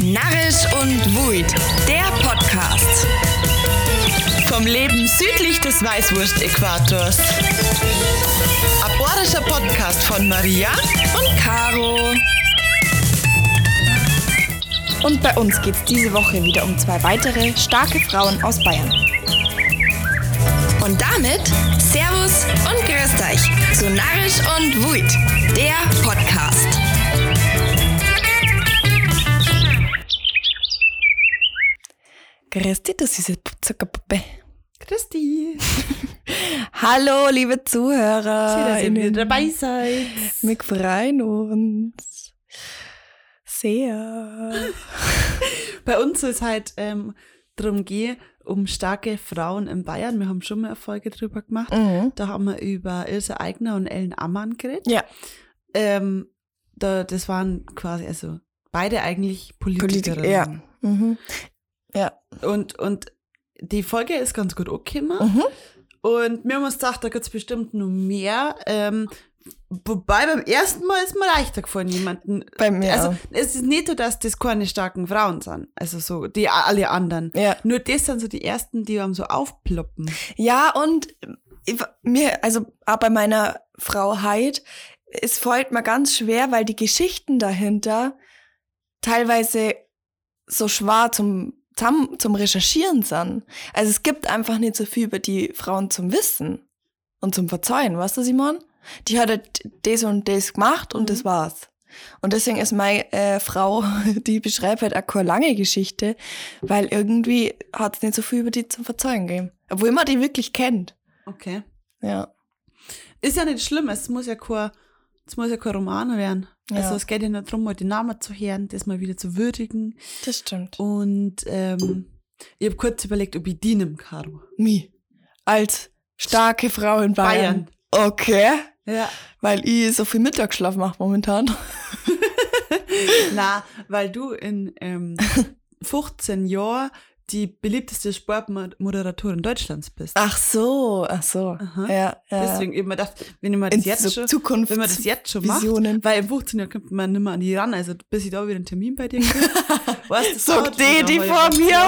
Narrisch und Wuid, der Podcast. Vom Leben südlich des Weißwurst-Äquators. Aborischer Podcast von Maria und Caro. Und bei uns geht es diese Woche wieder um zwei weitere starke Frauen aus Bayern. Und damit Servus und Grüßt euch zu Narrisch und Wuid, der Podcast. Christi, du süße Zuckerpuppe. Christi. Hallo, liebe Zuhörer. Schön, dass ihr wieder dabei seid. Wir freuen uns. Sehr. Bei uns es halt ähm, darum gehen, um starke Frauen in Bayern. Wir haben schon mal eine Folge drüber gemacht. Mhm. Da haben wir über Ilse Aigner und Ellen Ammann geredet. Ja, Ähm, da, das waren quasi, also beide eigentlich Politiker. Politikerinnen. Ja. Mhm. Ja. Und, und die Folge ist ganz gut angekommen. Mhm. Und wir haben uns gedacht, da gibt es bestimmt noch mehr. Ähm, wobei beim ersten Mal ist mir leichter gefallen, jemanden. Bei mir Also auch. es ist nicht so, dass das keine starken Frauen sind. Also so, die alle anderen. Ja. Nur das sind so die ersten, die haben so aufploppen. Ja, und mir, also auch bei meiner Frau Heid, es fällt mir ganz schwer, weil die Geschichten dahinter teilweise so schwer zum, zum, zum Recherchieren sind. Also es gibt einfach nicht so viel über die Frauen zum Wissen und zum Verzeihen, weißt du, Simon? Die hat halt das und das gemacht und Mhm. das war's. Und deswegen ist meine äh, Frau, die beschreibt halt auch keine lange Geschichte, weil irgendwie hat es nicht so viel über die zum Verzeihen gegeben. Obwohl man die wirklich kennt. Okay. Ja. Ist ja nicht schlimm, es muss ja kein, es muss ja kein Roman werden. Ja. Also es geht ja nur darum, mal die Namen zu hören, das mal wieder zu würdigen. Das stimmt. Und ähm, ich habe kurz überlegt, ob ich die nimm, Caro. Mi. Als starke Frau in Bayern. Bayern. Okay. Ja. Weil ich so viel Mittagsschlaf mache momentan. Na, weil du in ähm, 15 Jahren die beliebteste Sportmoderatorin Deutschlands bist. Ach so, ach so. Aha. Ja, ja. Deswegen, hab mir gedacht, wenn in das jetzt so schon, Zukunft. wenn man das jetzt schon macht, Visionen. weil im 15 Jahr kommt man nicht mehr an die ran, also bis ich da wieder einen Termin bei dir kriege. weißt, das dauert die, die vor was. mir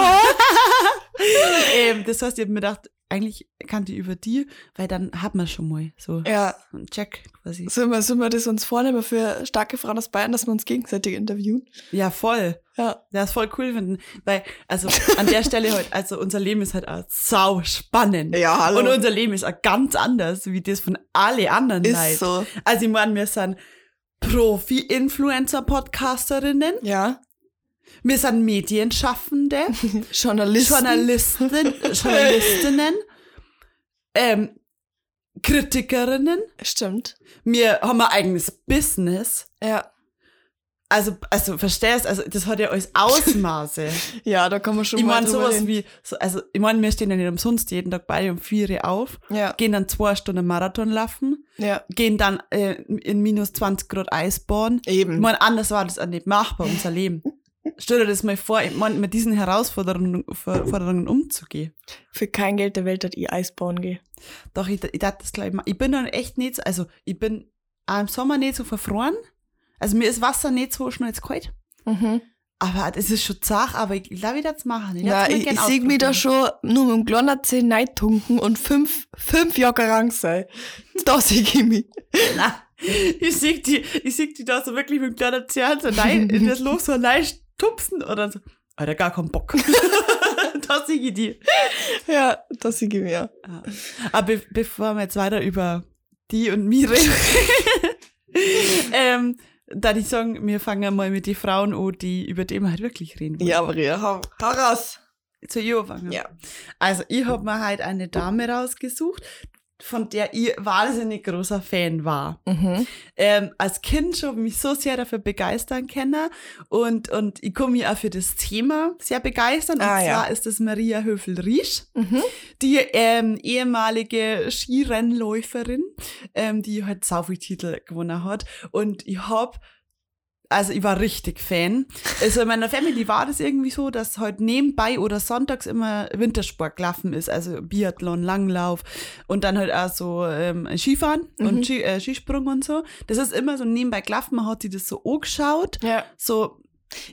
ähm, Das heißt, ich hab mir gedacht, eigentlich kann die über die, weil dann hat man schon mal so Ja. einen Check quasi. Sollen wir, sollen wir das uns vornehmen für starke Frauen aus Bayern, dass wir uns gegenseitig interviewen? Ja, voll. Ja. Das ist voll cool finden, weil, also an der Stelle halt, also unser Leben ist halt auch sau spannend. Ja, hallo. Und unser Leben ist auch ganz anders, wie das von alle anderen Ist Leuten. so. Also ich meine, wir sind Profi-Influencer-Podcasterinnen, Ja. Wir sind Medienschaffende, Journalisten. Journalisten, Journalistinnen, ähm, Kritikerinnen, Stimmt. wir haben ein eigenes Business. Ja. Also, also verstehst, also das hat ja alles Ausmaße. Ja, da kann man schon ich mal meine drüber sowas reden. wie, so, also ich meine, wir stehen ja nicht umsonst jeden Tag beide um vier Uhr auf, Ja, gehen dann zwei Stunden Marathon laufen, ja. gehen dann äh, in minus 20 Grad Eisbahn. Eben. Ich meine, anders war das auch nicht machbar, unser Leben. Stell dir das mal vor, ich meine, mit diesen Herausforderungen Forderungen umzugehen. Für kein Geld der Welt hat ich Eisbauen gehen. Doch, ich, ich dachte das gleich mal. Ich bin dann echt nicht so, also ich bin auch im Sommer nicht so verfroren. Also mir ist Wasser nicht so schnell jetzt kalt. Mhm. Aber es ist schon zart, aber ich glaube, ich das machen. Ich Ja, ich, ich sehe mich da schon nur mit dem kleinen Zeh tunken und fünf, fünf Jahre krank sein. Da sehe ich mich. Nein, ich sehe die, ich sehe die da so wirklich mit dem kleinen Zern so rein, in das Loch so leicht tupsen oder so. Alter, gar keinen Bock. da sehe ich die. Ja, da sehe ich mich. Ja. Aber be bevor wir jetzt weiter über die und mich reden, ähm, da ich sagen, wir fangen mal mit den Frauen an, die, über die wir halt wirklich reden wollen. Ja, Maria, hau, hau raus. Zu ihr anfangen. Ja. Also, ich habe mir halt eine Dame rausgesucht, von der ich wahnsinnig großer Fan war. Mhm. ähm, als Kind schon mich so sehr dafür begeistern können und, und ich komme mich auch für das Thema sehr begeistern. Und Ah, zwar ja. ist das Maria Höfel-Riesch, Mhm. die ähm, ehemalige Skirennläuferin, ähm, die halt sau viel Titel gewonnen hat. Und ich hab also ich war richtig Fan. Also in meiner Family war das irgendwie so, dass halt nebenbei oder sonntags immer Wintersport gelaufen ist, also Biathlon, Langlauf und dann halt auch so ähm, Skifahren Mhm. und Ski, äh, Skisprung und so. Das ist immer so nebenbei gelaufen, man hat sich das so angeschaut, Ja. so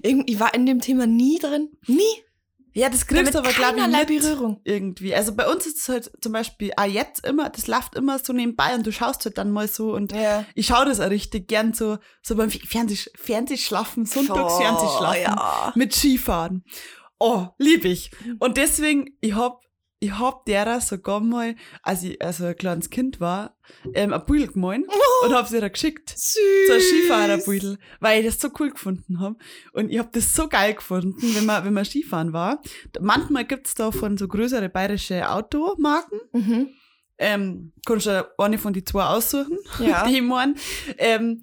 Irgendwie ich war in dem Thema nie drin. Nie. Ja, das kriegst du aber, glaube ich, nicht Berührung. irgendwie. Also bei uns ist es halt zum Beispiel auch jetzt immer, das läuft immer so nebenbei und du schaust halt dann mal so und Ja. ich schaue das auch richtig gern so, so beim Fernseh, Fernsehschlafen, Sonntagsfernsehschlafen ja. mit Skifahren. Oh, lieb ich. Und deswegen, ich hab, ich hab derer sogar mal, als ich also ein kleines Kind war, ähm, ein Büdel gemahlen und hab's ihr geschickt. Süß. So ein Skifahrerbüdel, weil ich das so cool gefunden hab. Und ich hab das so geil gefunden, wenn man, wenn man Skifahren war. Manchmal gibt's da von so größere bayerische Automarken. Mhm. Ähm, kannst du eine von die zwei aussuchen, Ja. die ich mein. Ähm,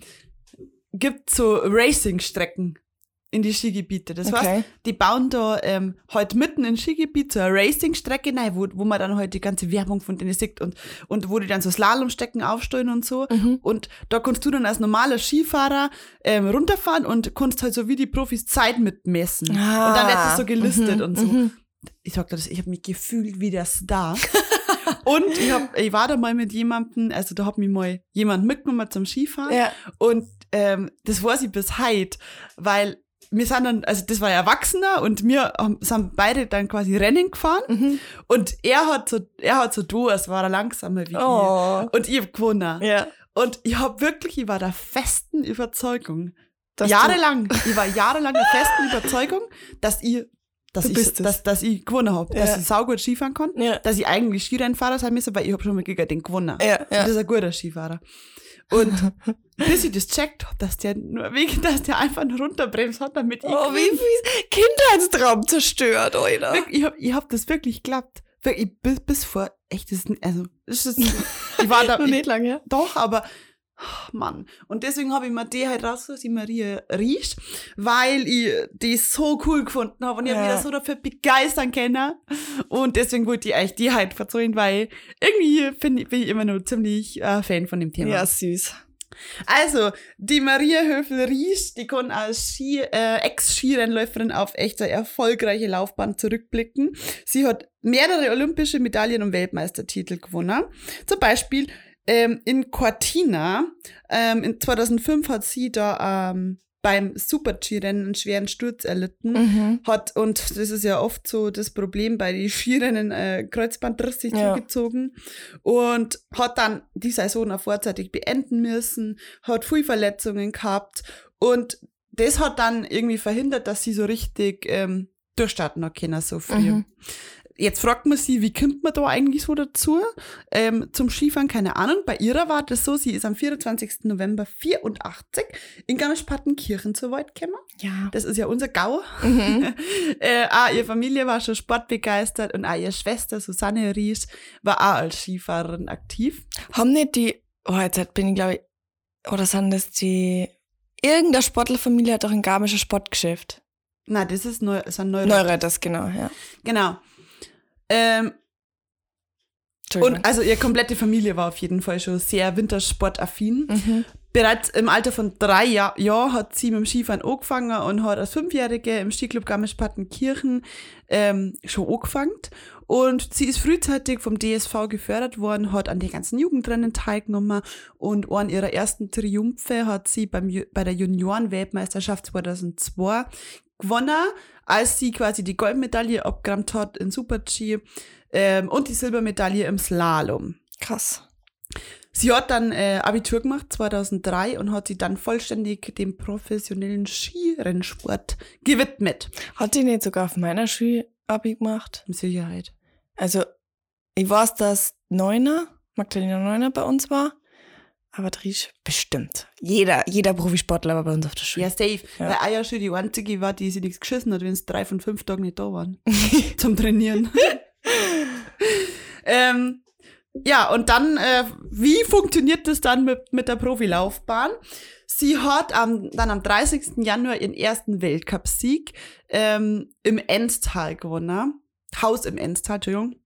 gibt so Racing-Strecken in die Skigebiete. Das heißt, Okay. die bauen da ähm, halt mitten in Skigebiet so eine Racing-Strecke rein, wo, wo man dann halt die ganze Werbung von denen sieht und, und wo die dann so Slalomstecken aufstellen und so. Mhm. Und da kannst du dann als normaler Skifahrer ähm, runterfahren und kannst halt so wie die Profis Zeit mitmessen. und dann wird das so gelistet Mhm, und so. mhm. Ich sag dir das, ich habe mich gefühlt wie der Star. und ich, hab, ich war da mal mit jemandem, also da hat mich mal jemand mitgenommen zum Skifahren. Ja. Und ähm, das weiß ich bis heute, weil wir sind dann, also das war ein Erwachsener und wir haben, sind beide dann quasi Rennen gefahren Mhm. und er hat so, er hat so du, es war er langsamer wie Oh. ich. Und ich hab gewonnen. Ja. Und ich hab wirklich, ich war der festen Überzeugung, Dass jahrelang, ich war jahrelang der festen Überzeugung, dass ich, dass ich, es. dass, dass ich gewonnen hab, dass Ja. ich saugut Skifahren kann, Du, ja. dass ich eigentlich Skirennfahrer sein müsste, weil ich hab schon mal gegen den gewonnen. Ja, Und ja. das ist ein guter Skifahrer. Und bis ich das checkt hab, dass der nur wegen, dass der einfach nur runterbremst hat, damit ich Oh, wie fies. Kindheitstraum zerstört, oder? Ich hab, ich hab das wirklich geklappt. Wirklich, bis, bis vor, echt, das ist, also, das ist, ich war da, Noch ich, nicht lange, ja. doch, aber, oh Mann. Und deswegen habe ich mir die halt rausgesucht, die Maria riecht, weil ich die so cool gefunden habe und ich Ja. mich da so dafür begeistern können. Und deswegen wollte ich euch die halt verzeihen, weil irgendwie find ich, bin ich immer noch ziemlich äh, Fan von dem Thema. Ja, süß. Also, die Maria Höfel-Ries, die kann als Ski, äh, Ex-Skirennläuferin auf echt eine erfolgreiche Laufbahn zurückblicken. Sie hat mehrere olympische Medaillen und Weltmeistertitel gewonnen. Zum Beispiel ähm, in Cortina. Ähm, in 2005 hat sie da ähm, beim Super-Skirennen einen schweren Sturz erlitten Mhm. hat, und das ist ja oft so das Problem bei den Skirennen, äh, Kreuzbandriss sich Ja. zugezogen und hat dann die Saison auch vorzeitig beenden müssen, hat viel Verletzungen gehabt und das hat dann irgendwie verhindert, dass sie so richtig ähm, durchstarten hat können, so früh. Mhm. Jetzt fragt man sie, wie kommt man da eigentlich so dazu? Ähm, zum Skifahren, keine Ahnung. Bei ihrer war das so, sie ist am 24. November 84 in Garmisch-Partenkirchen zur Wald gekommen. Ja. Das ist ja unser Gau. Mhm. äh, auch ihre Familie war schon sportbegeistert und auch ihre Schwester Susanne Ries war auch als Skifahrerin aktiv. Haben nicht die, oh, jetzt bin ich glaube ich, oder sind das die, irgendeine Sportlerfamilie hat doch ein garmisches Sportgeschäft. Na, das ist neu, das sind Neure. Neuretters, genau, ja. Genau. Ähm, und also ihre komplette Familie war auf jeden Fall schon sehr wintersportaffin. mhm. Bereits im Alter von drei Jahr, Jahren hat sie mit dem Skifahren angefangen und hat als Fünfjährige im Skiclub Garmisch-Partenkirchen ähm, schon angefangen. Und sie ist frühzeitig vom DSV gefördert worden, hat an den ganzen Jugendrennen teilgenommen und einen ihrer ersten Triumphe hat sie beim, bei der Junioren-Weltmeisterschaft 2002 gewonnen, als sie quasi die Goldmedaille abgerammt hat in Super-G ähm, und die Silbermedaille im Slalom. Krass. Sie hat dann äh, Abitur gemacht 2003 und hat sich dann vollständig dem professionellen Skirennsport gewidmet. Hat die nicht sogar auf meiner Schule Abi gemacht? Mit Sicherheit. Also, ich weiß, dass Neuner, Magdalena Neuner bei uns war, aber Driesch bestimmt. Jeder, jeder Profisportler war bei uns auf der Schule. Ja, safe. Ja. Weil Aya schon die einzige war, die sie nichts geschissen hat, wenn es drei von fünf Tagen nicht da waren. zum Trainieren. ähm, ja, und dann, äh, wie funktioniert das dann mit, mit der Profilaufbahn? Sie hat am, dann am 30. Januar ihren ersten Weltcupsieg ähm, im Enstal gewonnen. Haus im Enstal, Entschuldigung.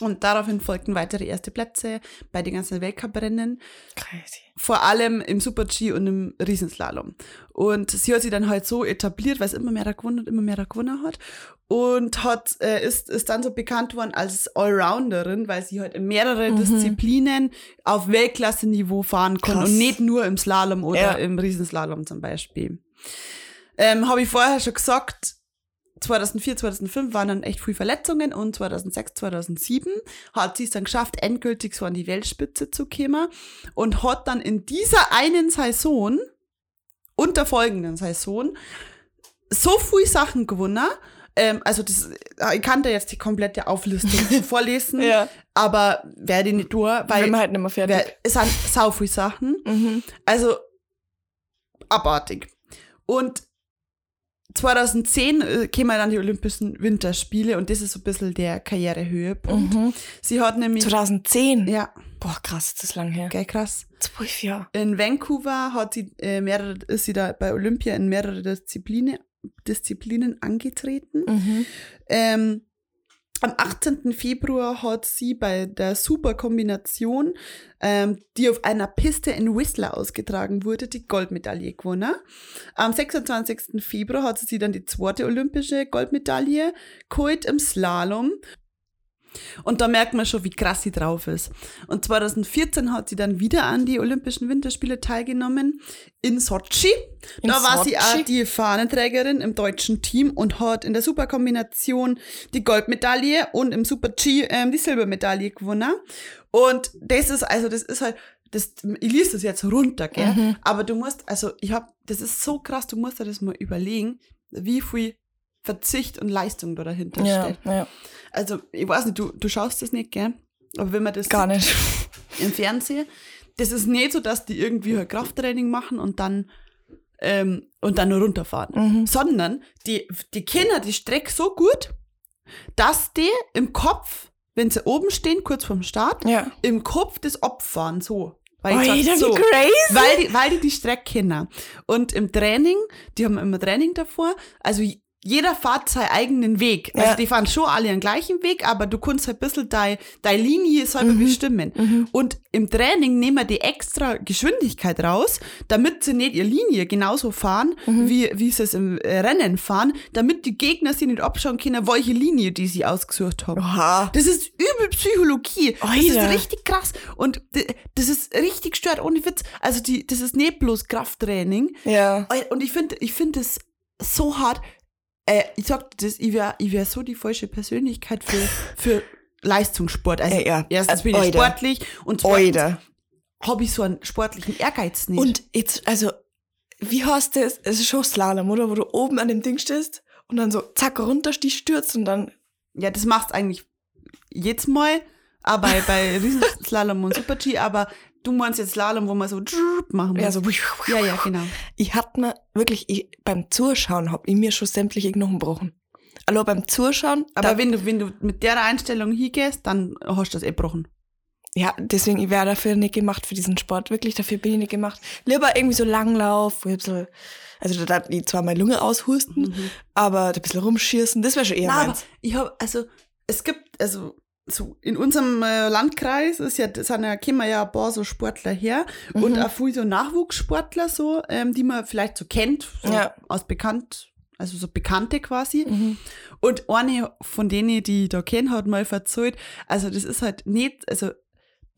Und daraufhin folgten weitere erste Plätze bei den ganzen Weltcuprennen Crazy. vor allem im Super-G und im Riesenslalom. Und sie hat sich dann halt so etabliert, weil es immer mehr da gewonnen und immer mehr da gewonnen hat. Und hat, äh, ist, ist dann so bekannt worden als Allrounderin, weil sie halt in mehrere Mhm. Disziplinen auf Weltklasse-Niveau fahren kann Krass. und nicht nur im Slalom oder Ja. im Riesenslalom zum Beispiel. Ähm, Habe ich vorher schon gesagt, 2004, 2005 waren dann echt viele Verletzungen und 2006, 2007 hat sie es dann geschafft, endgültig so an die Weltspitze zu kommen und hat dann in dieser einen Saison und der folgenden Saison so viele Sachen gewonnen. Ähm, also das, ich kann da jetzt die komplette Auflistung vorlesen, Ja. aber werde ich nicht durch, Weil wir halt nicht mehr fertig. wer- es sind sau viele Sachen. Mhm. Also abartig. Und 2010 äh, kämen dann die Olympischen Winterspiele und das ist so ein bisschen der Karrierehöhepunkt. Mhm. Sie hat nämlich. 2010. Ja, Boah, krass, das ist lang her. geil, krass. Zwölf Jahre. In Vancouver hat sie äh, mehrere, ist sie da bei Olympia in mehrere Disziplinen, Disziplinen angetreten. Mhm. Ähm, am 18. Februar hat sie bei der Superkombination, ähm, die auf einer Piste in Whistler ausgetragen wurde, die Goldmedaille gewonnen. Am 26. Februar hat sie dann die zweite olympische Goldmedaille geholt im Slalom. Und da merkt man schon, wie krass sie drauf ist. Und 2014 hat sie dann wieder an die Olympischen Winterspiele teilgenommen in Sochi. In da war sie Sochi? auch die Fahnenträgerin im deutschen Team und hat in der Superkombination die Goldmedaille und im Super G ähm, die Silbermedaille gewonnen. Und das ist, also das ist halt, das, ich lese das jetzt runter, gell? Mhm. Aber du musst, also ich hab, das ist so krass, du musst dir das mal überlegen, wie viel Verzicht und Leistung da dahinter Ja, steht. ja, Also, ich weiß nicht, du, du schaust das nicht, gell? Aber wenn man das gar nicht. im Fernsehen, das ist nicht so, dass die irgendwie halt Krafttraining machen und dann ähm, und dann nur runterfahren, Mhm. sondern die die kennen die Strecke so gut, dass die im Kopf, wenn sie oben stehen, kurz vorm Start, Ja. im Kopf das abfahren so. Weil wie so, crazy. weil die, weil die die Strecke kennen. Und im Training, die haben immer Training davor, also jeder fährt seinen eigenen Weg. Also Ja. die fahren schon alle den gleichen Weg, aber du kannst halt ein bisschen deine deine Linie selber Mhm. bestimmen. Und im Training nehmen wir die extra Geschwindigkeit raus, damit sie nicht ihre Linie genauso fahren, Mhm. wie, wie sie es im äh, Rennen fahren, damit die Gegner sie nicht abschauen können, welche Linie die sie ausgesucht haben. Oha. Das ist übel Psychologie. Das ist richtig krass. Und das ist richtig stört, ohne Witz. Also die, das ist nicht bloß Krafttraining. Ja. Und ich finde ich finde das so hart. Äh, ich sag das, ich wäre ich wär so die falsche Persönlichkeit für, für Leistungssport. Also Ja, ja. erstens bin ich Alter. sportlich und zweitens habe ich so einen sportlichen Ehrgeiz nicht. Und jetzt, also, wie heißt das? Es ist schon Slalom, oder? Wo du oben an dem Ding stehst und dann so zack runter die stürzt und dann. ja, das machst eigentlich jetzt mal, aber bei, bei Riesenslalom und Super-G, aber du meinst jetzt Slalom, wo man so machen muss. Ja, so. ja, ja, genau. Ich hatte mir wirklich, ich, beim Zuschauen hab ich mir schon sämtliche Knochen gebrochen. Also beim Zuschauen, Aber da, wenn du, wenn du mit der Einstellung hingehst, dann hast du das eh gebrochen. ja, deswegen, ich wäre dafür nicht gemacht für diesen Sport. Wirklich, dafür bin ich nicht gemacht. Lieber irgendwie so Langlauf, wo ich bisschen, also da darf ich zwar meine Lunge aushusten, aber ein bisschen rumschießen, das wäre schon eher aber meins. ich habe, also, es gibt, also, so in unserem äh, Landkreis ist ja, sind ja, kommen ja ein paar so Sportler her und Mhm. auch viele so Nachwuchssportler so, ähm, die man vielleicht so kennt, so Ja. aus bekannt, also so Bekannte quasi. Mhm. Und eine von denen, die ich da kenne, hat mal verzählt, also das ist halt nicht, also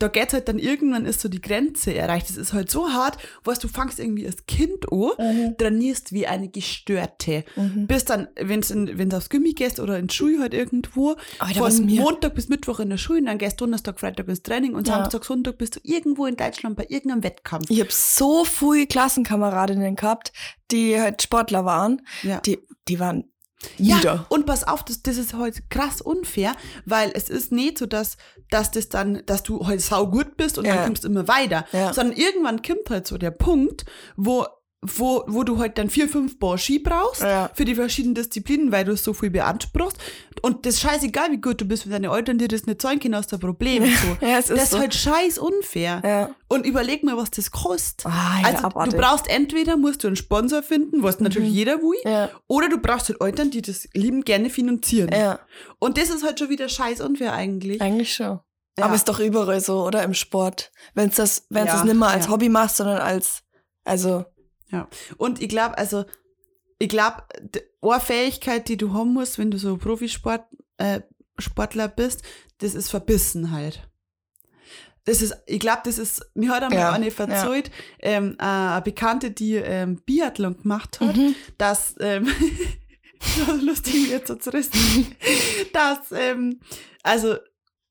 da geht halt dann irgendwann ist so die Grenze erreicht. Das ist halt so hart, was du fangst irgendwie als Kind an, trainierst wie eine Gestörte. Mhm. Bis dann, wenn du aufs Gummi gehst oder in die Schule halt irgendwo, Alter, von Montag bis Mittwoch in der Schule, dann gehst du Donnerstag, Freitag ins Training und Ja. Samstag, Sonntag bist du irgendwo in Deutschland bei irgendeinem Wettkampf. Ich habe so viele Klassenkameradinnen gehabt, die halt Sportler waren. Ja. Die, die waren Ja, nieder. und pass auf, das, das ist heute krass unfair, weil es ist nicht so, dass, dass das dann, dass du heute sau gut bist und Ja. dann kommst du immer weiter, Ja. sondern irgendwann kommt halt so der Punkt, wo wo, wo du halt dann vier, fünf Bar Ski brauchst Ja. für die verschiedenen Disziplinen, weil du so viel beanspruchst. Und das ist scheißegal, wie gut du bist, wenn deine Eltern dir das nicht zahlen können, hast du ein Problem. So. Ja, es ist das ist so. halt scheiß unfair. Ja. Und überleg mal, was das kostet. Ah, ja, also abartig. du brauchst entweder musst du einen Sponsor finden, was natürlich jeder will, Mhm. Ja. oder du brauchst halt Eltern, die das lieben gerne finanzieren. Ja, Und das ist halt schon wieder scheiß unfair eigentlich. eigentlich schon. Ja. Aber ist doch überall so, oder? Im Sport. Wenn das, wenn Ja, das nicht mehr als ja. Hobby machst, sondern als, also, Ja. Und ich glaube, also, ich glaube, eine Fähigkeit, die du haben musst, wenn du so Profisport, äh, Sportler bist, das ist Verbissenheit. das ist, ich glaube, das ist, mir hat einmal Ja, eine verzeiht, ähm, äh, eine Bekannte, die ähm, Biathlon gemacht hat, Mhm. dass, ähm, so lustig, jetzt so zerrissen, dass, ähm, also,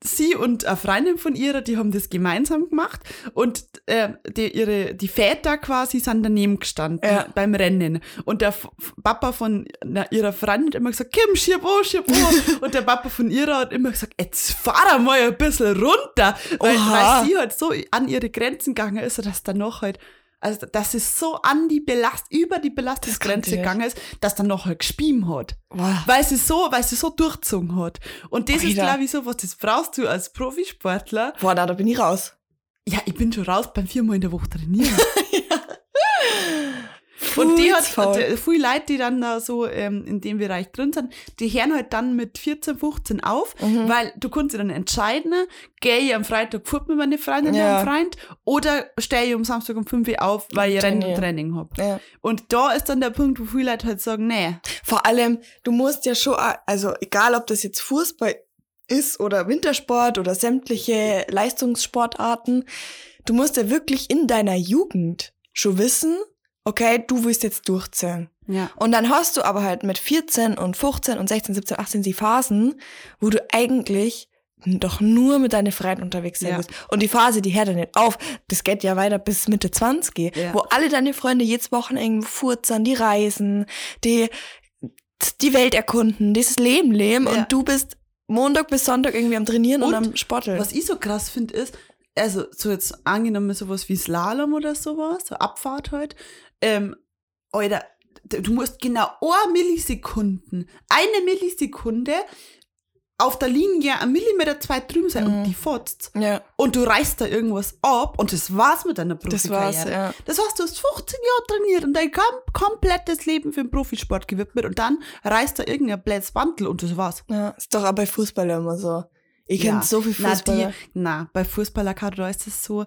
sie und eine Freundin von ihrer, die haben das gemeinsam gemacht und äh, die, ihre, die Väter quasi sind daneben gestanden Ja. beim Rennen. Und der F Papa von na, ihrer Freundin hat immer gesagt, Kim, schieb an, schieb an. und der Papa von ihrer hat immer gesagt, jetzt fahr mal ein bisschen runter. Weil, weil sie halt so an ihre Grenzen gegangen ist, dass dann noch halt also, dass es so an die Belast, über die Belastungsgrenze gegangen ist, dass dann noch halt gespieben hat Wow. weil sie so, weil sie so durchzogen hat. Und das ist, Alter. glaube ich, so, was das brauchst du als Profisportler. Boah, na, da bin ich raus. Ja, ich bin schon raus beim viermal in der Woche trainieren. Und die hat, viele Leute, die dann da so ähm, in dem Bereich drin sind, die hören halt dann mit 14, 15 auf, Mhm. weil du kannst dich dann entscheiden, gehe ich am Freitag fort mit meiner Freundin Ja. oder einem Freund oder stehe ich am Samstag um 5 Uhr auf, weil ich Rennen und Trainieren. Training habe. Ja. Und da ist dann der Punkt, wo viele Leute halt sagen, nee, Vor allem, du musst ja schon, also egal ob das jetzt Fußball ist oder Wintersport oder sämtliche Leistungssportarten, du musst ja wirklich in deiner Jugend schon wissen, okay, du willst jetzt durchzählen. ja. Und dann hast du aber halt mit 14 und 15 und 16, 17, 18 die Phasen, wo du eigentlich doch nur mit deinen Freunden unterwegs sein Ja. willst. Und die Phase, die hört ja nicht auf. Das geht ja weiter bis Mitte 20, Ja. wo alle deine Freunde jedes Wochenende furzern, die reisen, die die Welt erkunden, dieses Leben leben Ja. und du bist Montag bis Sonntag irgendwie am Trainieren und, Und am Sporteln. Was ich so krass finde, ist, also so jetzt angenommen sowas wie Slalom oder sowas, so Abfahrt halt, ähm, Alter, du musst genau eine Millisekunden, eine Millisekunde auf der Linie ein Millimeter zwei drüben sein und Mhm. die fotzt Ja, und du reißt da irgendwas ab und das war's mit deiner das Profikarriere. war's, ja. Das heißt, du hast 15 Jahre trainiert und dein kom komplettes Leben für den Profisport gewidmet und dann reißt da irgendein blödes und das war's. ja. Ist doch auch bei Fußballern immer so. Ich Ja. kenne so viel Na, Fußballer. die, na, bei Fußballer da ist es so,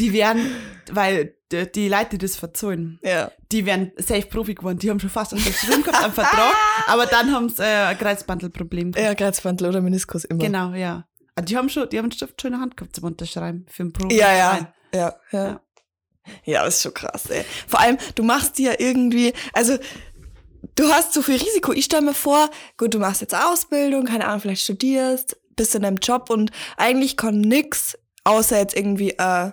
die werden, weil die, die Leute, die das verzahlen, ja. die werden safe Profi geworden, die haben schon fast unterschrieben gehabt am Vertrag, aber dann haben sie äh, ein Kreuzbandelproblem gehabt. Ja, Kreuzbandel oder Meniskus immer. Genau, ja. Ah, Die haben schon, die haben einen Stift schon in der Hand gehabt zum Unterschreiben für einen Profi. Ja, ja. Ja, ja. Ja. Ja, ist schon krass, ey. Vor allem, du machst dir irgendwie, also du hast so viel Risiko. Ich stelle mir vor, gut, du machst jetzt Ausbildung, keine Ahnung, vielleicht studierst, bist in deinem Job und eigentlich kann nix, außer jetzt irgendwie, äh,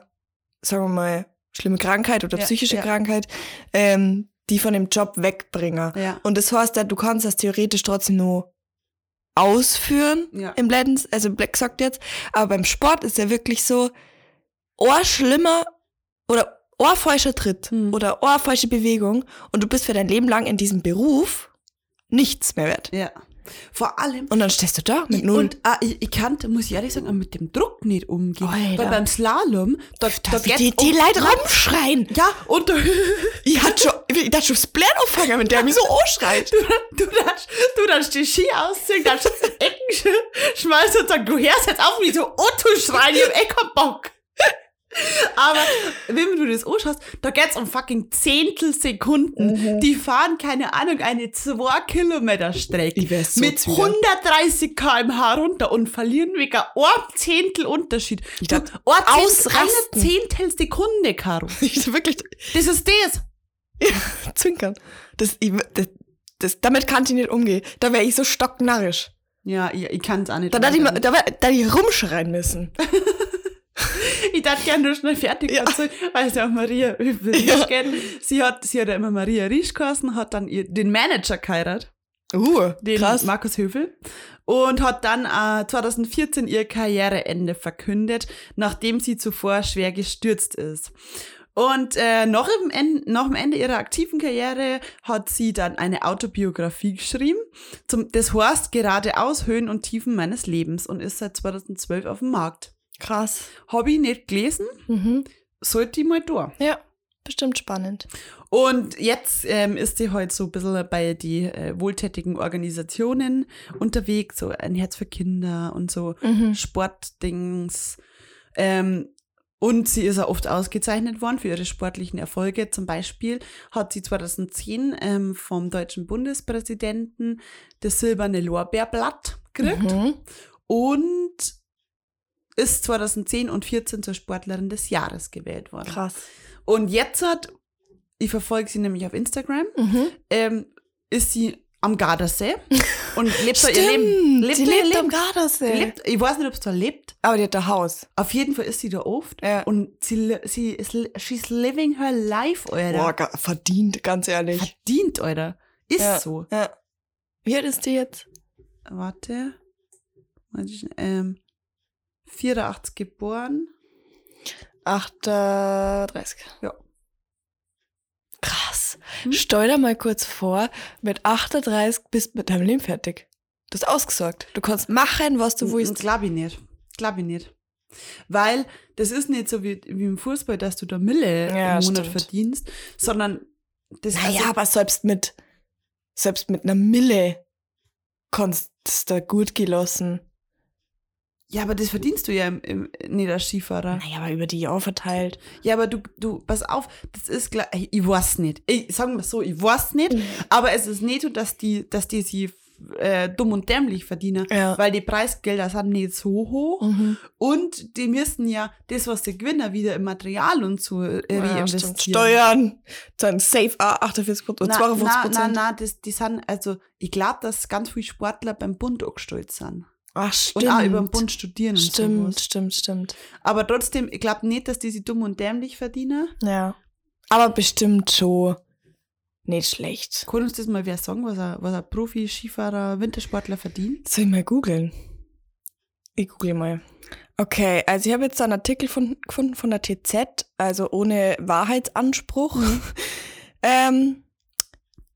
sagen wir mal, schlimme Krankheit oder Ja, psychische ja. Krankheit, ähm, die von dem Job wegbringen. Ja. Und das heißt, ja, du kannst das theoretisch trotzdem nur ausführen Ja. im Blenden, also Black sagt jetzt, aber beim Sport ist ja wirklich so, Ohr schlimmer oder ohrfeuscher Tritt Hm. oder ohrfeusche Bewegung und du bist für dein Leben lang in diesem Beruf nichts mehr wert. Ja. Vor allem, Und dann stehst du da mit null. Und ah, ich, ich kann, muss ich ehrlich sagen, mit dem Druck nicht umgehen. Alter. Weil beim Slalom, da, da, da, wie geht's die, die Leute rumschreien. Ja, und du, Ich hatte schon, ich hatte schon Plan auffangen, wenn der mich so anschreit. du, darfst, du darfst die Ski ausziehen, darfst Ecken sch- schmeißen und sagen, du hörst jetzt auf, wie so Otto schreien, ich hab eh keinen Bock. Aber wenn du das anschaust, da geht's um fucking Zehntelsekunden. Mhm. Die fahren, keine Ahnung, eine 2 Kilometer Strecke. So mit zwider. 130 km/h runter und verlieren wegen einem Zehntel Unterschied. Ich Du, dachte, ein Zehntel-. Eine Zehntelsekunde, Caro. Ich wirklich Das ist das. zwinkern. Das, ich, das, das, damit kann ich nicht umgehen. Da wäre ich so stocknarrisch. Ja, ich, ich kann es auch nicht. Da hätte ich, da, da ich rumschreien müssen. Ich dachte gerne nur schnell fertig Ja. erzählen, weil es ja Maria Risch Ja. geht. Sie hat, sie hat ja immer Maria Risch geheißen, hat dann ihr, den Manager geheiratet, Uh, den krass. Markus Höfel, und hat dann äh, 2014 ihr Karriereende verkündet, nachdem sie zuvor schwer gestürzt ist. Und äh, nach, dem Ende, nach dem Ende ihrer aktiven Karriere hat sie dann eine Autobiografie geschrieben. Zum, das heißt geradeaus Höhen und Tiefen meines Lebens und ist seit 2012 auf dem Markt. Krass. Habe ich nicht gelesen, Mhm. sollte ich mal da. Ja, bestimmt spannend. Und jetzt ähm, ist sie halt so ein bisschen bei die äh, wohltätigen Organisationen unterwegs, so ein Herz für Kinder und so Mhm. Sportdings. Ähm, und sie ist auch oft ausgezeichnet worden für ihre sportlichen Erfolge. Zum Beispiel hat sie 2010 ähm, vom deutschen Bundespräsidenten das silberne Lorbeerblatt gekriegt. Mhm. Und ist 2010 und 14 zur Sportlerin des Jahres gewählt worden. Krass. Und jetzt hat, ich verfolge sie nämlich auf Instagram, Mhm. ähm, ist sie am Gardasee und lebt da ihr Stimmt, Leben. Lebt sie da ihr lebt am Leben. Gardasee. Lebt, ich weiß nicht, ob es da lebt. Aber die hat ein Haus. Auf jeden Fall ist sie da oft. Ja. Und sie, sie ist, she's living her life, Alter. Boah, verdient, ganz ehrlich. Verdient, Alter. Ist ja. so. Ja. Wie alt ist die jetzt? Warte. Warte, Ähm, 84 geboren. 38. Ja. Krass. Hm? Stell dir mal kurz vor, mit 38 bist du mit deinem Leben fertig. Du hast ausgesorgt. Du kannst machen, was du willst. Glaube ich nicht. Glaube ich nicht. Weil das ist nicht so wie, wie im Fußball, dass du da Mille Ja, im Monat stimmt. verdienst, sondern das Naja, also, aber selbst mit, selbst mit einer Mille kannst du da gut gelassen. Ja, aber das verdienst du ja im, im, nicht als Skifahrer. Naja, aber über die Jahre verteilt. Ja, aber du, du, pass auf, das ist klar, ich weiß nicht. Ich sagen wir so, ich weiß nicht, Mhm. aber es ist nicht so, dass die, dass die sie äh, dumm und dämlich verdienen, Ja. weil die Preisgelder sind nicht so hoch Mhm. und die müssen ja das, was sie gewinnen, wieder im Material und so äh, Ja, reinvestieren. Steuern. Dann safe ah, 48 Prozent, Na, 52 na, na, Prozent. na, das, die sind, also ich glaube, dass ganz viele Sportler beim Bund angestellt sind. Ach, stimmt. Und auch über den Bund studieren und Stimmt, sowas. stimmt, stimmt. Aber trotzdem, ich glaube nicht, dass die sie dumm und dämlich verdienen. Ja. Aber bestimmt schon nicht schlecht. Kann uns das mal wer sagen, was ein, was ein Profi-Skifahrer, Wintersportler verdient? Soll ich mal googeln? Ich google mal. Okay, also ich habe jetzt da einen Artikel von, gefunden von der TZ, also ohne Wahrheitsanspruch. ähm,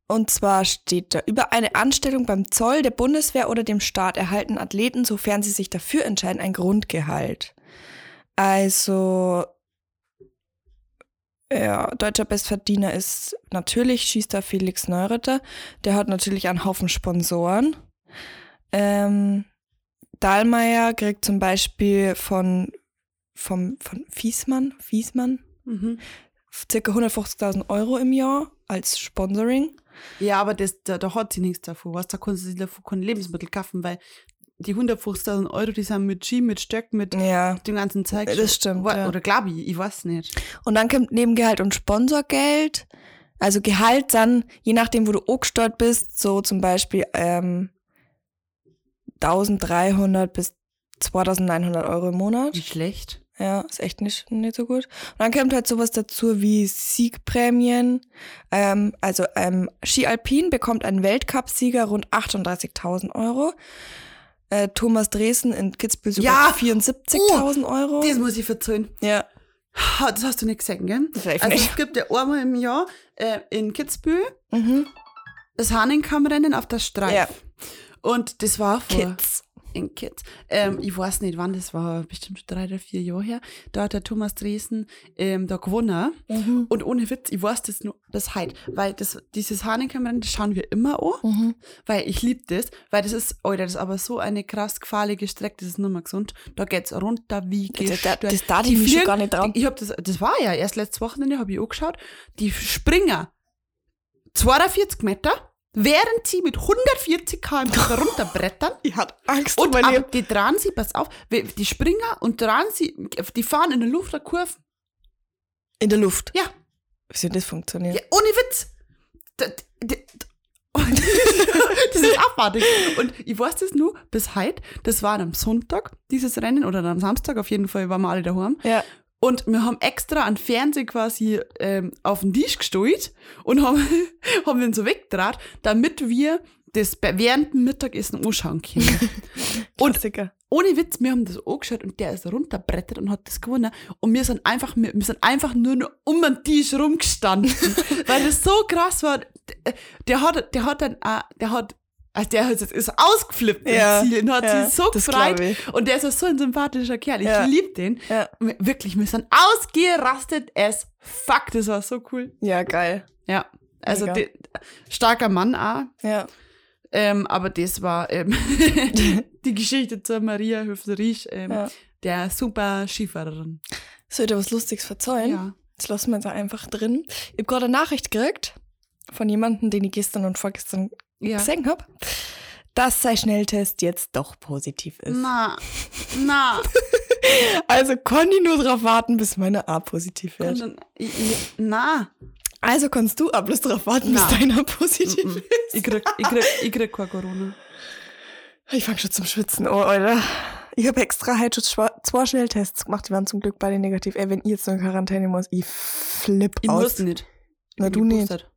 und zwar steht da, über eine Anstellung beim Zoll, der Bundeswehr oder dem Staat erhalten Athleten, sofern sie sich dafür entscheiden, ein Grundgehalt. Also, ja, deutscher Bestverdiener ist natürlich Schießer Felix Neuretter. Der hat natürlich einen Haufen Sponsoren. Ähm, Dahlmeier kriegt zum Beispiel von, vom, von Fiesmann, Fiesmann Mhm. circa 150.000 Euro im Jahr als Sponsoring. Ja, aber das, da, da hat sie nichts davon. Was, da kann sie davon keine Lebensmittel kaufen, weil die 150.000 Euro, die sind mit Ski, mit Stöck, mit Ja. dem ganzen Zeug. Das stimmt, Wa- ja. Oder glaube ich, ich weiß nicht. Und dann kommt Nebengehalt und Sponsorgeld. Also Gehalt dann, je nachdem, wo du angestellt bist, so zum Beispiel ähm, 1300 bis 2900 Euro im Monat. Wie schlecht. Ja, ist echt nicht, nicht so gut. Und dann kommt halt sowas dazu wie Siegprämien. Ähm, also ähm, Ski Alpin bekommt ein Weltcupsieger rund 38.000 Euro. Äh, Thomas Dresden in Kitzbühel sogar Ja! 74.000 Euro. Das muss ich verzeihen. Ja, Das hast du nicht gesehen, gell? Safe Also nicht. es gibt ja einmal im Jahr äh, in Kitzbühel mhm. das Hahnenkammrennen auf der Streif. Ja. Und das war vor Kids. In Kids. Ähm, ich weiß nicht, wann das war, bestimmt drei oder vier Jahre her. Da hat der Thomas Dresden ähm, da gewonnen. Mhm. Und ohne Witz, ich weiß das nur bis heute. Weil das, dieses Hahnenkammrennen, das schauen wir immer an. Mhm. Weil ich liebe das. Weil das ist, Alter, das ist aber so eine krass gefährliche Strecke, das ist nicht mehr gesund. Da geht's runter wie Das, das, gestört. das da Die die mich schon gar nicht dran. Ich hab das, das war ja erst letztes Wochenende, habe ich auch geschaut. Die Springer 42 Meter, während sie mit 140 km runterbrettern. Ich hatte Angst Und aber die drehen sie, pass auf, die Springer und drehen sie, die fahren in der Luft eine Kurve. In der Luft. Ja, Wie soll das funktionieren? ja ohne Witz. Da- da- da- das ist abartig. Und ich weiß das nur bis heute. Das war am Sonntag, dieses Rennen, oder am Samstag, auf jeden Fall waren wir alle daheim. Ja. Und wir haben extra einen Fernseher quasi ähm, auf den Tisch gestellt und haben, haben ihn so weggedreht, damit wir das während dem Mittagessen anschauen können. und ohne Witz, wir haben das angeschaut und der ist runterbrettert und hat das gewonnen. Und wir sind einfach, wir, wir sind einfach nur noch um den Tisch rumgestanden, weil das so krass war. Der, der hat, der hat dann, auch- der hat, also der ist, ausgeflippt Ja, im Ziel und hat ja, sich so gefreut. Und der ist so ein sympathischer Kerl. Ich Ja. liebe den. Ja. Wirklich, wir sind ausgerastet as fuck. Das war so cool. Ja, geil. Ja. Also de, starker Mann auch. Ja. Ähm, aber das war ähm, die Geschichte zur Maria Höflerich, ähm, Ja. der super Skifahrerin. Soll ich dir was Lustiges verzeihen? Ja. Das lassen wir jetzt einfach drin. Ich habe gerade eine Nachricht gekriegt von jemandem, den ich gestern und vorgestern ja. gesehen habe, dass sein Schnelltest jetzt doch positiv ist. Na, na. Also kann ich nur darauf warten, bis meine A positiv wird. ich, ich, na, Also kannst du auch bloß darauf warten, bis Na. deiner positiv mm, mm. ist. ich krieg, ich krieg, ich krieg kein Corona. Ich fange schon zum Schwitzen, oh, Alter. Ich habe extra heute schon zwei Schnelltests gemacht, die waren zum Glück beide negativ. Ey, wenn ihr jetzt nur in Quarantäne muss, ich flipp Ich aus. muss nicht. Na, Ich du nicht.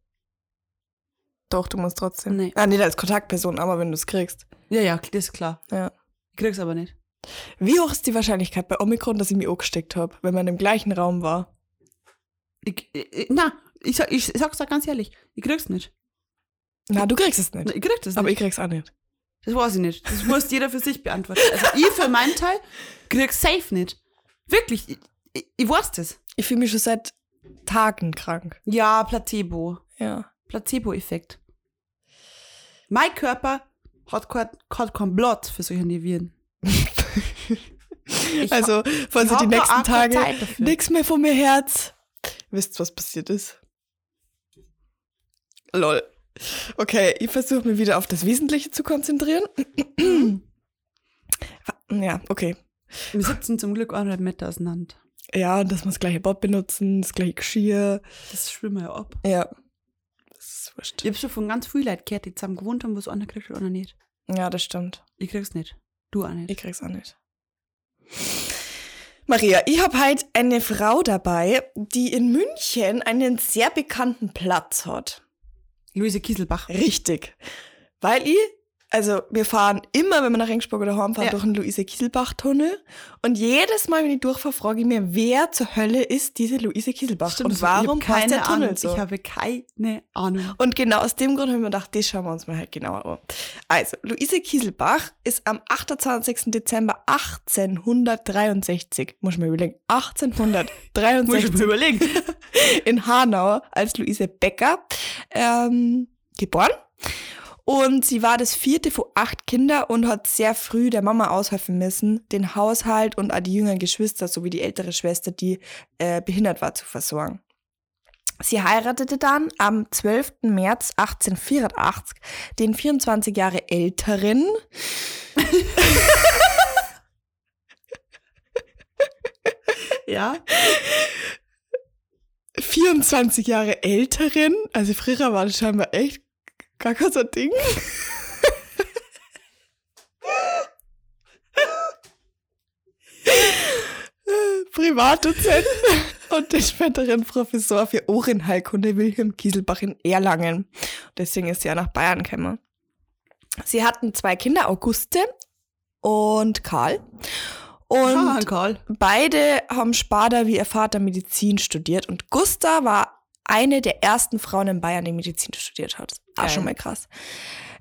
Doch, du musst trotzdem. Nee. Ah, nicht als Kontaktperson, aber wenn du es kriegst. Ja, ja, das ist klar. Ja. Ich krieg's aber nicht. Wie hoch ist die Wahrscheinlichkeit bei Omikron, dass ich mich angesteckt habe, wenn man im gleichen Raum war? Ich, ich, na, ich, sag- ich sag's da ganz ehrlich. Ich krieg's nicht. Na, du kriegst es nicht. Ich krieg das nicht. Aber ich krieg's auch nicht. Das weiß ich nicht. Das muss jeder für sich beantworten. Also ich für meinen Teil krieg's safe nicht. Wirklich. Ich, ich, ich weiß das. Ich fühle mich schon seit Tagen krank. Ja, Placebo. Ja. Placebo-Effekt. Mein Körper hat kein, hat kein Blatt für solche Viren. Ich also, falls ihr die nächsten Tage nix mehr von mir Herz, wisst, was passiert ist. Lol. Okay, ich versuche mich wieder auf das Wesentliche zu konzentrieren. ja, okay. Wir sitzen zum Glück anderthalb Meter auseinander. Ja, dass wir das gleiche Bad benutzen, das gleiche Geschirr. Das schwimmen wir ja ab. Ja. Ist wurscht. Ich hab schon von ganz vielen Leuten gehört, die zusammen gewohnt haben, wo es einer kriegt und einer nicht. Ja, das stimmt. Ich krieg's nicht. Du auch nicht. Ich krieg's auch nicht. Maria, ich habe heute eine Frau dabei, die in München einen sehr bekannten Platz hat. Luise Kieselbach. Richtig. Weil ich, also wir fahren immer, wenn wir nach Ringsburg oder heim fahren, Ja. durch den Luise-Kieselbach-Tunnel. Und jedes Mal, wenn ich durchfahre, frage ich mir, wer zur Hölle ist diese Luise Kieselbach? Stimmt, und warum ich passt der Tunnel Ahnung. so? Ich habe keine Ahnung. Und genau aus dem Grund haben wir gedacht, das schauen wir uns mal halt genauer an. Also, Luise Kieselbach ist am 28. Dezember 1863, muss ich mir überlegen, Muss ich 1863 mir überlegen. in Hanau als Luise Becker ähm, geboren. Und sie war das vierte von acht Kindern und hat sehr früh der Mama aushelfen müssen, den Haushalt und auch die jüngeren Geschwister sowie die ältere Schwester, die äh, behindert war, zu versorgen. Sie heiratete dann am 12. März 1884 den 24 Jahre älteren ja. 24 Jahre älteren, also früher war das scheinbar echt gar kein so Ding. Privatdozent und den späteren Professor für Ohrenheilkunde Wilhelm Kieselbach in Erlangen. Deswegen ist sie ja nach Bayern gekommen. Sie hatten zwei Kinder, Auguste und Karl. Und ah, Karl. Beide haben später wie ihr Vater Medizin studiert und Gusta war eine der ersten Frauen in Bayern, die Medizin studiert hat. Auch Geil. schon mal krass.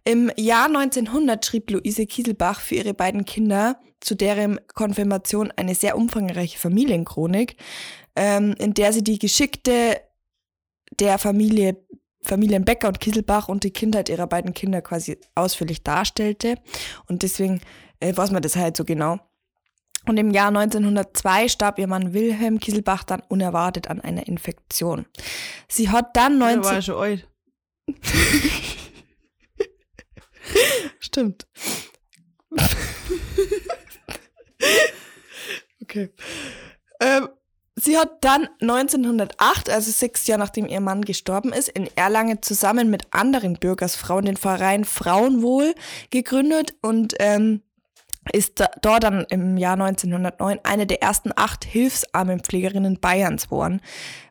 Im Jahr 1900 schrieb Luise Kieselbach für ihre beiden Kinder zu deren Konfirmation eine sehr umfangreiche Familienchronik, ähm, in der sie die Geschickte der Familie Familien Becker und Kieselbach und die Kindheit ihrer beiden Kinder quasi ausführlich darstellte. Und deswegen äh, weiß man das halt so genau. Und im Jahr 1902 starb ihr Mann Wilhelm Kieselbach dann unerwartet an einer Infektion. Sie hat dann Der 19... war ja schon alt. Stimmt. okay. Ähm, sie hat dann 1908, also sechs Jahre nachdem ihr Mann gestorben ist, in Erlangen zusammen mit anderen Bürgersfrauen den Verein Frauenwohl gegründet und ähm, ist dort dann im Jahr 1909 eine der ersten acht Hilfsarmenpflegerinnen Bayerns geworden,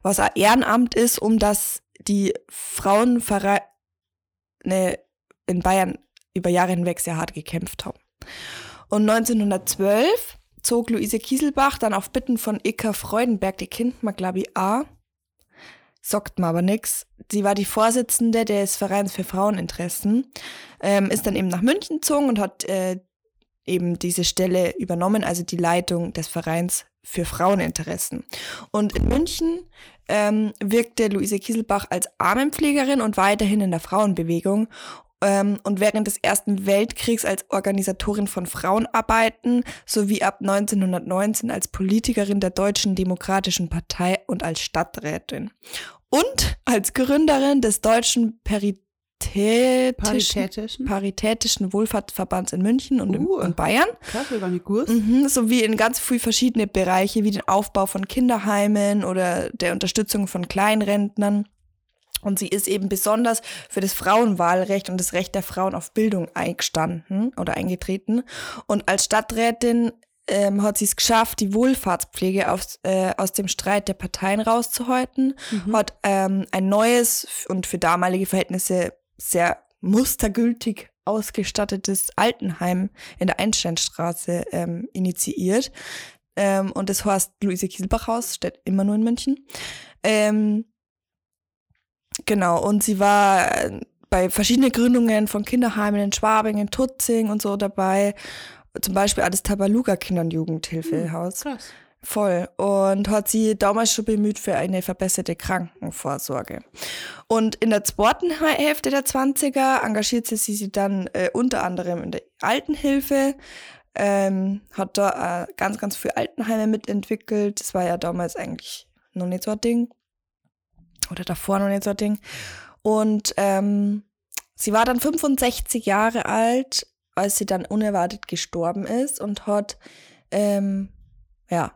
was ein Ehrenamt ist, um das die Frauenvereine in Bayern über Jahre hinweg sehr hart gekämpft haben. Und 1912 zog Luise Kieselbach dann auf Bitten von Ika Freudenberg, die ich auch, sagt mir aber nix. Sie war die Vorsitzende des Vereins für Fraueninteressen, ähm, ist dann eben nach München gezogen und hat äh, eben diese Stelle übernommen, also die Leitung des Vereins für Fraueninteressen. Und in München ähm, wirkte Luise Kieselbach als Armenpflegerin und weiterhin in der Frauenbewegung ähm, und während des Ersten Weltkriegs als Organisatorin von Frauenarbeiten sowie ab 1919 als Politikerin der Deutschen Demokratischen Partei und als Stadträtin. Und als Gründerin des Deutschen Peri Paritätischen, Paritätischen Wohlfahrtsverbands in München und Uh. in Bayern. Krass, gar nicht gewusst. Mhm, sowie in ganz viele verschiedene Bereiche wie den Aufbau von Kinderheimen oder der Unterstützung von Kleinrentnern. Und sie ist eben besonders für das Frauenwahlrecht und das Recht der Frauen auf Bildung eingestanden oder eingetreten. Und als Stadträtin ähm, hat sie es geschafft, die Wohlfahrtspflege aus, äh, aus dem Streit der Parteien rauszuhalten, Mhm. hat ähm, ein neues und für damalige Verhältnisse sehr mustergültig ausgestattetes Altenheim in der Einsteinstraße ähm, initiiert. Ähm, und das heißt Luise Kieselbach Haus, steht immer nur in München. Ähm, genau, und sie war äh, bei verschiedenen Gründungen von Kinderheimen in Schwabing, in Tutzing und so dabei. Zum Beispiel auch das Tabaluga Kinder- und Jugendhilfehaus. Krass. Voll. Und hat sie damals schon bemüht für eine verbesserte Krankenvorsorge. Und in der zweiten Hälfte der 20er engagierte sie sich dann äh, unter anderem in der Altenhilfe, ähm, hat da äh, ganz, ganz viele Altenheime mitentwickelt. Das war ja damals eigentlich noch nicht so ein Ding. Oder davor noch nicht so ein Ding. Und ähm, sie war dann 65 Jahre alt, als sie dann unerwartet gestorben ist und hat ähm, ja,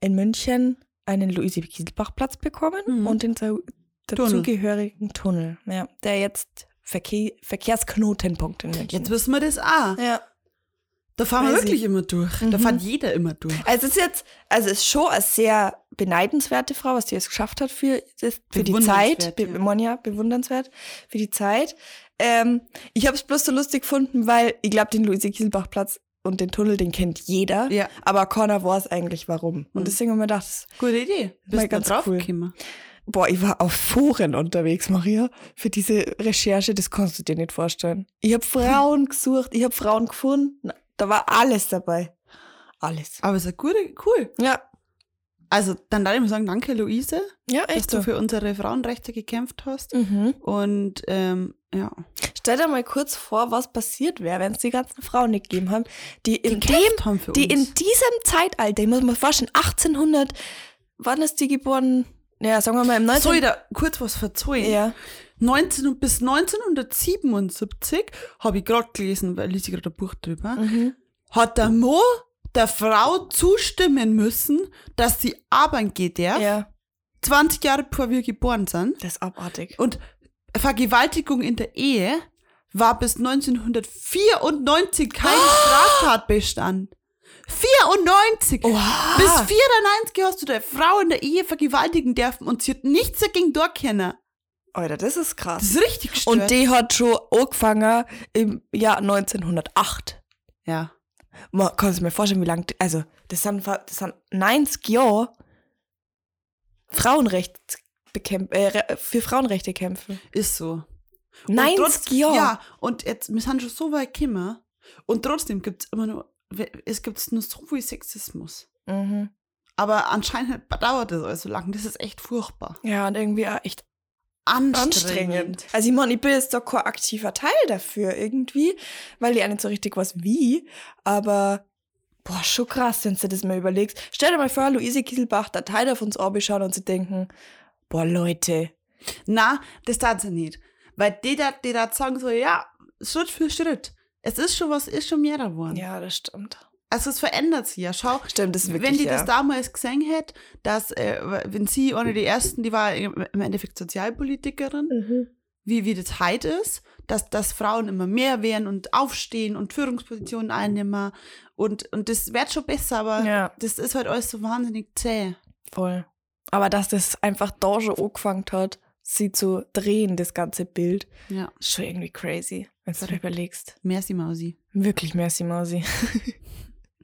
in München einen Luise-Kieselbach-Platz bekommen Mhm. und den zu- dazugehörigen Tunnel, ja, der jetzt Verkehr, Verkehrsknotenpunkt in München Jetzt wissen wir das auch. Ja. Da fahren wir Crazy. wirklich immer durch. Da Mhm. fährt jeder immer durch. Also es ist jetzt, also es ist schon eine sehr beneidenswerte Frau, was die es geschafft hat für, für die Zeit. Be ja. Monja, bewundernswert für die Zeit. Ähm, ich habe es bloß so lustig gefunden, weil ich glaube, den Luise-Kieselbach-Platz und den Tunnel, den kennt jeder. Ja. Aber keiner weiß eigentlich warum. Und Mhm. deswegen haben wir gedacht, das Gute Idee. Bist ganz drauf cool. gekommen? Boah, ich war auf Foren unterwegs, Maria, für diese Recherche, das kannst du dir nicht vorstellen. Ich habe Frauen gesucht, ich habe Frauen gefunden, da war alles dabei. Alles. Aber es ist gute, cool. Ja, Also, dann darf ich mal sagen, danke, Luise, ja, dass echt du so. für unsere Frauenrechte gekämpft hast. Mhm. Und ähm, ja. Stell dir mal kurz vor, was passiert wäre, wenn es die ganzen Frauen nicht gegeben haben, die in dem, gekämpft für die in diesem Zeitalter, ich muss mir vorstellen, 1800, wann ist die geboren? Ja, sagen wir mal im 19. Soll ich da kurz was verzeihen? ja. 19, und bis 1977 habe ich gerade gelesen, weil ich gerade ein Buch drüber, Mhm. hat der Mo der Frau zustimmen müssen, dass sie arbeiten geht darf. Ja, 20 Jahre bevor wir geboren sind. das ist abartig. Und Vergewaltigung in der Ehe war bis 1994 kein Straftatbestand. 94! Oha. Bis 94 hast du deine Frau in der Ehe vergewaltigen dürfen und sie hat nichts dagegen durchkennen. Alter, das ist krass. Das ist richtig gestört. Und die hat schon angefangen im Jahr 1908. ja. Man kann sich mir vorstellen, wie lange, also, das sind, das sind 90 Jahre Frauenrecht bekämpf, äh, für Frauenrechte kämpfen. Ist so. Und 90 trotz- Jahre? Ja, und jetzt, wir sind schon so weit gekommen. Und trotzdem gibt es immer nur, es gibt nur so viel Sexismus. Mhm. Aber anscheinend dauert das alles so lange. Das ist echt furchtbar. Ja, und irgendwie auch echt Anstrengend. anstrengend. Also ich meine, ich bin jetzt doch kein aktiver Teil dafür irgendwie, weil ich auch nicht so richtig weiß wie, aber boah, schon krass, wenn du das mal überlegst. Stell dir mal vor, Luise Kieselbach, der Teil auf uns anschauen und sie denken, boah, Leute, Na, das tat sie nicht. Weil die da, die da sagen so, ja, Schritt für Schritt. Es ist schon was, ist schon mehr geworden. ja, das stimmt. Also es verändert sich ja. Schau, Stimmt, das wirklich, wenn die ja. das damals gesehen hätte, dass, äh, wenn sie eine der ersten, die war im Endeffekt Sozialpolitikerin, Mhm. wie, wie das heute ist, dass, dass Frauen immer mehr werden und aufstehen und Führungspositionen einnehmen. Und, und das wird schon besser, aber Ja. das ist halt alles so wahnsinnig zäh. Voll. Aber dass das einfach da schon angefangen hat, sie zu drehen, das ganze Bild, Ja, ist schon irgendwie crazy, wenn du dir überlegst. merci Mausi. Wirklich, merci, Mausi.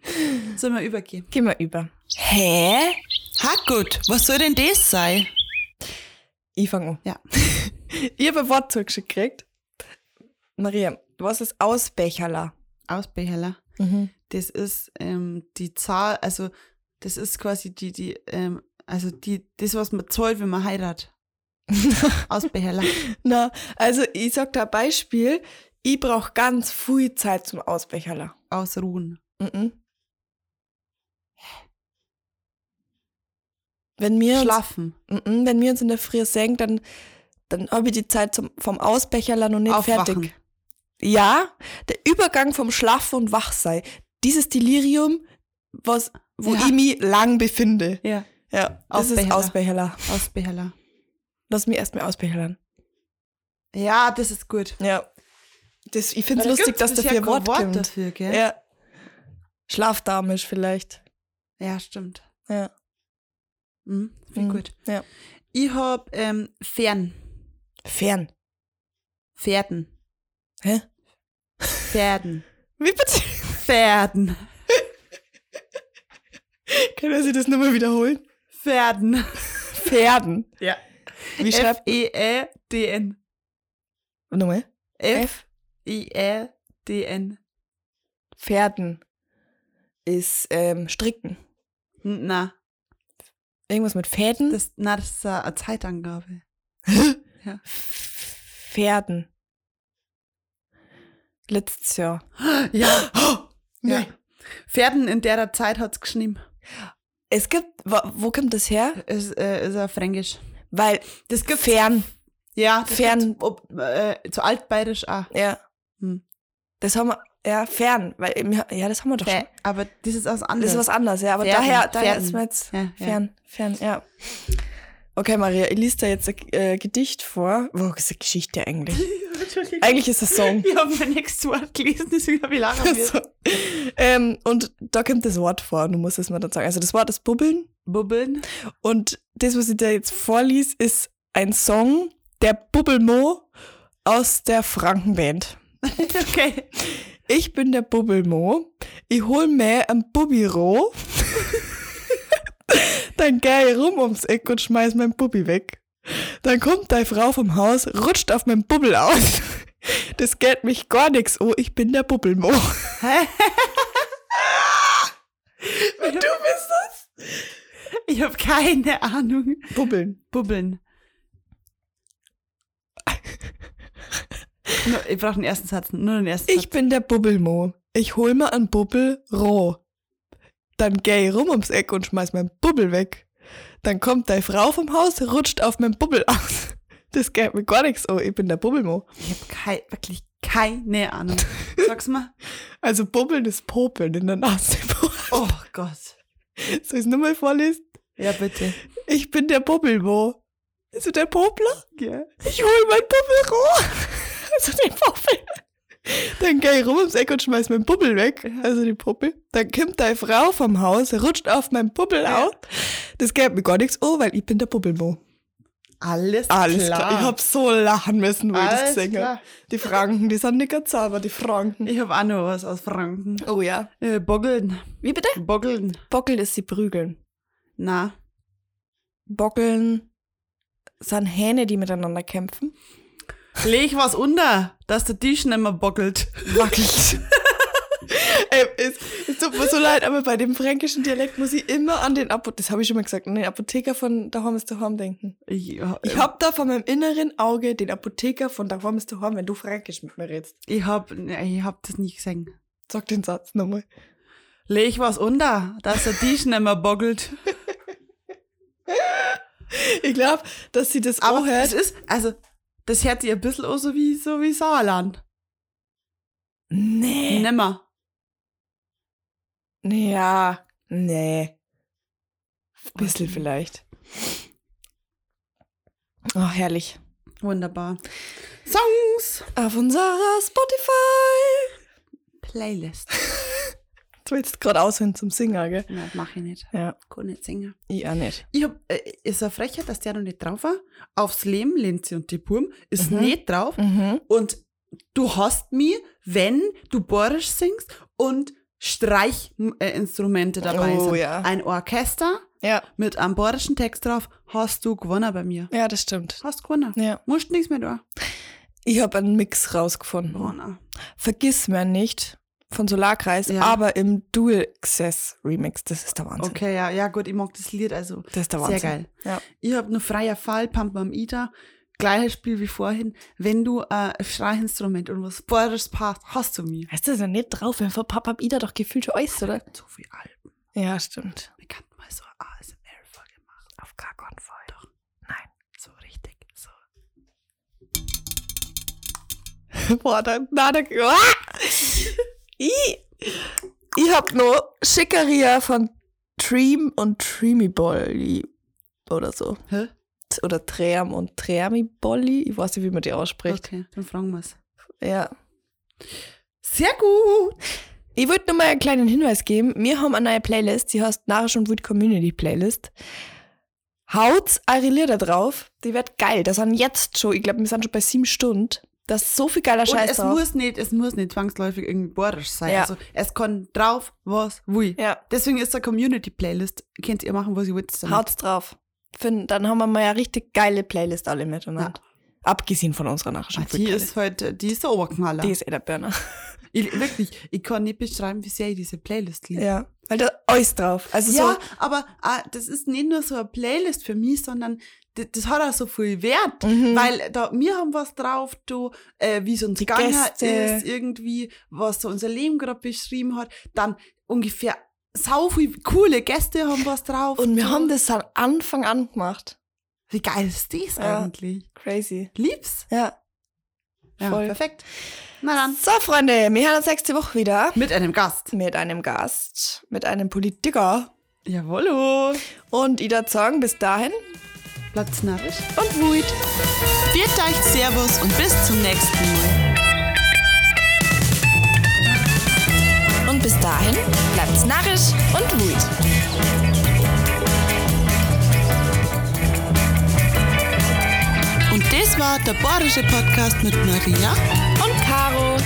Sollen wir übergehen? Geh mal über. Hä? Ha gut, was soll denn das sein? Ich fange an. Ja. ich habe ein Wort zurückgeschickt. Maria, was ist Ausbecherler? Ausbeheller. Mhm. Das ist ähm, die Zahl, also das ist quasi die, die, ähm, also die, das, was man zahlt, wenn man heiratet. Ausbeheller. Na, also ich sag da ein Beispiel. Ich brauche ganz viel Zeit zum Ausbecherler. Ausruhen. Mhm. Wenn wir uns Schlafen. Mhm, Wenn wir uns in der Früh senken, dann, dann habe ich die Zeit zum, vom Ausbecherler noch nicht Aufwachen. fertig. Ja, der Übergang vom Schlaf und Wachsei. Dieses Delirium, was, wo Ja. ich mich lang befinde. Ja. Ja, das ist Ausbecherler. Ausbecherler. Lass mich erst mal ausbechern. Ja, das ist gut. Ja. Das, ich finde es lustig, dass dafür kein Wort, Wort kommt. dafür, gell? Ja. Schlafdamisch vielleicht. Ja, stimmt. Ja. Mhm, Finde Mhm. gut. Ja. Ich hab ähm, Fern. Fern. Pferden. Hä? Pferden. Wie bitte? Pferden. Können Sie das nochmal wiederholen? Pferden. Pferden. Ja. Wie schreibt F-E-E-D-N. Nochmal? F-E-E-D-N. Pferden ist ähm, Stricken. Na, Irgendwas mit Fäden? das, na, das ist eine Zeitangabe. ja. Pferden. Letztes Jahr. Ja. Ja. ja. Pferden in der Zeit hat's geschrieben. Es gibt, wo, wo kommt das her? Ist, äh, ist ja fränkisch. Weil das gibt Fern. Ja, das Fern. Ob, äh, zu altbayerisch auch. Ja. Hm. Das haben wir, ja, fern. Weil, ja, das haben wir doch schon. Aber das ist was Das anderes. ist was anderes, ja. Aber Pferden, daher, daher Pferden. ist mir jetzt Ja, ja. fern, fern, ja. Okay, Maria, ich lese da jetzt ein äh, Gedicht vor. Wo ist eine Geschichte eigentlich? Eigentlich ist es ein Song. Ich habe mein nächstes Wort gelesen, deswegen habe ich lachen so. ähm, und da kommt das Wort vor, du musst es mal dann sagen. Also das Wort ist Bubbeln. Bubbeln. Und das, was ich da jetzt vorlies, ist ein Song der Bubbelmo aus der Frankenband. okay. Ich bin der Bubbelmo. Ich hol mir ein Bubbiro. Dann geh ich rum ums Eck und schmeiß mein Bubbi weg. Dann kommt deine Frau vom Haus, rutscht auf mein Bubbel aus. Das geht mich gar nix. Oh, ich bin der Bubbelmo. Du bist das? Ich habe keine Ahnung. Bubbeln. Bubbeln. Nur, ich brauche den ersten Satz, nur den ersten Ich Satz. bin der Bubbelmo. Ich hol mir ein Bubbel roh. Dann geh ich rum ums Eck und schmeiß mein Bubbel weg. Dann kommt deine Frau vom Haus, rutscht auf mein Bubbel aus. Das geht mir gar nichts. Oh, ich bin der Bubbelmo. Ich habe kei wirklich keine Ahnung. Sag's mal. Also Bubbeln ist Popeln in der Nase. Oh Gott. Soll ich es nochmal vorlesen? Ja, bitte. Ich bin der Bubbelmo. Also der Popler? Ja. Ich hol mein Bubbel roh. Also den Popel. Dann geh ich rum ums Eck und schmeiß mein Bubbel weg. Also die Puppel. Dann kommt deine Frau vom Haus, rutscht auf mein Bubbel Ja. aus. Das geht mir gar nichts oh, weil ich bin der Bubbelmo. Alles, Alles klar. klar. Ich hab so lachen müssen, wo ich das Alles singe. Die Franken, die sind nicht ganz sauber, die Franken. Ich habe auch noch was aus Franken. Oh ja. Äh, Boggeln. Wie bitte? Boggeln. Bockeln ist sie prügeln. Na. Bockeln sind Hähne, die miteinander kämpfen. Leg was unter, dass der Tisch nicht mehr bockelt. Wackelt. Ey, es, es tut mir so leid, aber bei dem fränkischen Dialekt muss ich immer an den Apotheker, das habe ich schon mal gesagt, an den Apotheker von daheim ist daheim denken. Ich, Ich hab da vor meinem inneren Auge den Apotheker von daheim ist daheim, wenn du fränkisch mit mir redest. ich hab, ich hab das nicht gesehen. Sag den Satz nochmal. Leg was unter, dass der Tisch nicht mehr bockelt. Ich glaube, dass sie das Aber auch es hört. ist, also, das hört sich ein bisschen auch so wie, so wie Sauerland. Nee. Nimmer. Ja, nee. Bisschen vielleicht. Oh, herrlich. Wunderbar. Songs. Auf unserer Spotify. Playlist. Du willst gerade aushören zum Singen, gell? Nein, das mach ich nicht. Ja, Kann nicht singen. ich auch nicht. Ich hab, äh, ist eine Frechheit, dass der noch nicht drauf war. Aufs Leben, Linzi und die Purm, ist Mhm. nicht drauf. Mhm. Und du hast mich, wenn du Borisch singst und Streichinstrumente dabei Oh, sind. ja. Ein Orchester Ja, mit einem borischen Text drauf, hast du gewonnen bei mir. ja, das stimmt. Hast gewonnen. Ja. Musst nichts mehr da. Ich habe einen Mix rausgefunden. Gewonnen. Vergiss mir nicht von Solarkreis, Ja. aber im Dual Access Remix. Das ist der Wahnsinn. Okay, ja, ja gut, ich mag das Lied, also Das ist der sehr Wahnsinn. geil. Ja. Ich habe nur freier Fall, Pampa am Ida. Gleiches Spiel wie vorhin. Wenn du äh, ein Streichinstrument und was Borisches passt, hast du mich. Weißt du, das ja nicht drauf, wenn von Papa Ida doch gefühlt schon alles, oder? So viel Alben. Ja, stimmt. Wir könnten mal so ASMR-Folge machen. Auf gar keinen Fall. Doch. Nein. So richtig. So. Boah, da, na, da, ah! ich, ich hab noch Schickeria von Dream und Dreamy Bolly oder so. Hä? Oder Tram und Trami Bolly. Ich weiß nicht, wie man die ausspricht. Okay, dann fragen wir's. Ja. Sehr gut. Ich wollte nur mal einen kleinen Hinweis geben. Wir haben eine neue Playlist, die heißt Narisch und Wut Community Playlist. Haut eure Lieder drauf, die wird geil. Das sind jetzt schon, ich glaube, wir sind schon bei sieben Stunden. Da ist so viel geiler Und Scheiß es drauf. muss nicht, es muss nicht zwangsläufig irgendwie borisch sein. Ja. Also es kann drauf, was, wie. ja, Deswegen ist eine Community-Playlist. Könnt ihr machen, was ihr wollt. damit. haut's drauf. Find, dann haben wir mal eine richtig geile Playlist alle miteinander. Abgesehen von unserer Narisch Ah, und die ist halt, die ist der Oberknaller. Die ist eh der Burner. Ich, wirklich, ich kann nicht beschreiben, wie sehr ich diese Playlist liebe. Ja, weil da alles drauf. Also Ja, so, aber ah, das ist nicht nur so eine Playlist für mich, sondern das, das hat auch so viel Wert, Mhm. weil da wir haben was drauf, du, äh, wie es uns Die gegangen Gäste. ist, irgendwie, was so unser Leben gerade beschrieben hat, dann ungefähr sau viele coole Gäste haben was drauf. und wir du. haben das von Anfang an gemacht. Wie geil ist das Ja. eigentlich? Crazy. Lieb's? Ja. Ja, Voll. perfekt. Na dann. So, Freunde, wir hören uns nächste Woche wieder. Mit einem Gast. Mit einem Gast, mit einem Politiker. Jawollo. Und ich würde sagen, bis dahin Bleibt narrisch. und Wut. Viert euch Servus und bis zum nächsten Mal. Und bis dahin bleibt's narrisch und wut. Und das war der Bayerische Podcast mit Maria. Und Caro.